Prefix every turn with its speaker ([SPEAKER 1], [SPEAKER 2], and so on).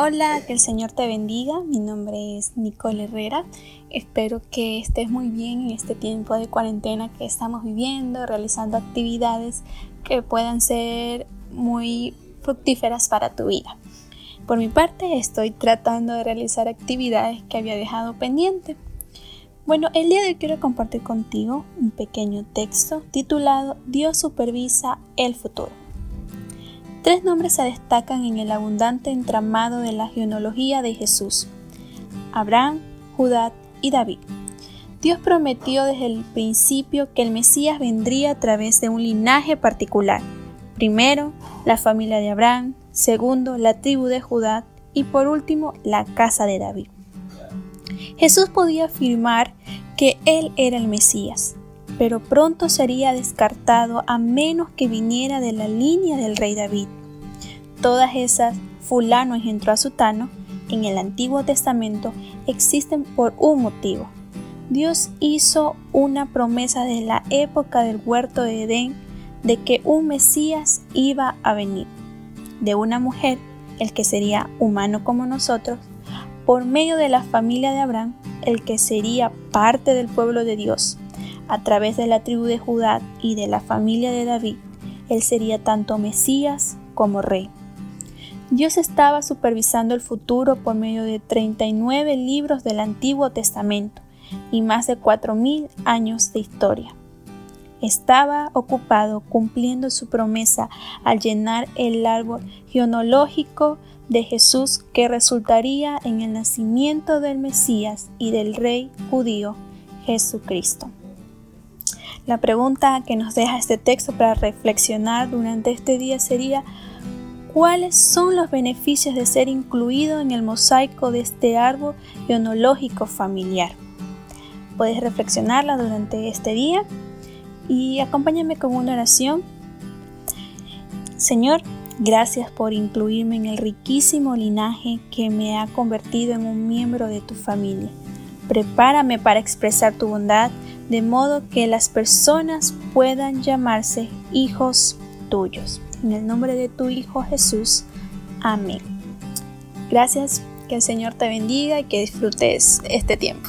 [SPEAKER 1] Hola, que el Señor te bendiga. Mi nombre es Nicole Herrera. Espero que estés muy bien en este tiempo de cuarentena que estamos viviendo, realizando actividades que puedan ser muy fructíferas para tu vida. Por mi parte, estoy tratando de realizar actividades que había dejado pendiente. Bueno, el día de hoy quiero compartir contigo un pequeño texto titulado Dios supervisa el futuro. Tres nombres se destacan en el abundante entramado de la genealogía de Jesús. Abraham, Judá y David. Dios prometió desde el principio que el Mesías vendría a través de un linaje particular. Primero, la familia de Abraham, segundo, la tribu de Judá y por último, la casa de David. Jesús podía afirmar que Él era el Mesías, pero pronto sería descartado a menos que viniera de la línea del rey David. Todas esas fulano engendró a sutano en el Antiguo Testamento existen por un motivo. Dios hizo una promesa de la época del huerto de Edén de que un Mesías iba a venir, de una mujer, el que sería humano como nosotros, por medio de la familia de Abraham, el que sería parte del pueblo de Dios, a través de la tribu de Judá y de la familia de David, él sería tanto Mesías como rey. Dios estaba supervisando el futuro por medio de 39 libros del Antiguo Testamento y más de 4.000 años de historia. Estaba ocupado cumpliendo su promesa al llenar el árbol genealógico de Jesús que resultaría en el nacimiento del Mesías y del Rey judío Jesucristo. La pregunta que nos deja este texto para reflexionar durante este día sería, ¿cuáles son los beneficios de ser incluido en el mosaico de este árbol genealógico familiar? Puedes reflexionarla durante este día y acompáñame con una oración. Señor, gracias por incluirme en el riquísimo linaje que me ha convertido en un miembro de tu familia. Prepárame para expresar tu bondad de modo que las personas puedan llamarse hijos tuyos. En el nombre de tu Hijo Jesús. Amén. Gracias, que el Señor te bendiga y que disfrutes este tiempo.